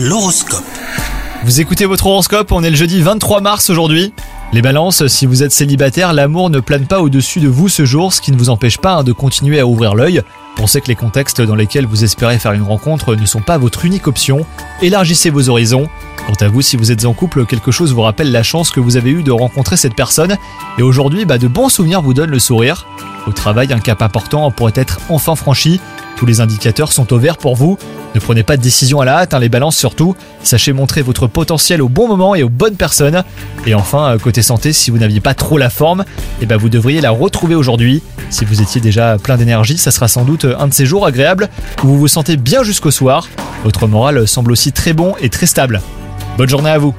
L'horoscope. Vous écoutez votre horoscope, on est le jeudi 23 mars aujourd'hui. Les balances, si vous êtes célibataire, l'amour ne plane pas au-dessus de vous ce jour, ce qui ne vous empêche pas hein, de continuer à ouvrir l'œil. Pensez que les contextes dans lesquels vous espérez faire une rencontre ne sont pas votre unique option. Élargissez vos horizons. Quant à vous, si vous êtes en couple, quelque chose vous rappelle la chance que vous avez eue de rencontrer cette personne. Et aujourd'hui, bah, de bons souvenirs vous donnent le sourire. Au travail, un cap important pourrait être enfin franchi. Tous les indicateurs sont au vert pour vous. Ne prenez pas de décision à la hâte, hein, les balances surtout. Sachez montrer votre potentiel au bon moment et aux bonnes personnes. Et enfin, euh, côté santé, si vous n'aviez pas trop la forme, eh ben vous devriez la retrouver aujourd'hui. Si vous étiez déjà plein d'énergie, ça sera sans doute un de ces jours agréables où vous vous sentez bien jusqu'au soir. Votre moral semble aussi très bon et très stable. Bonne journée à vous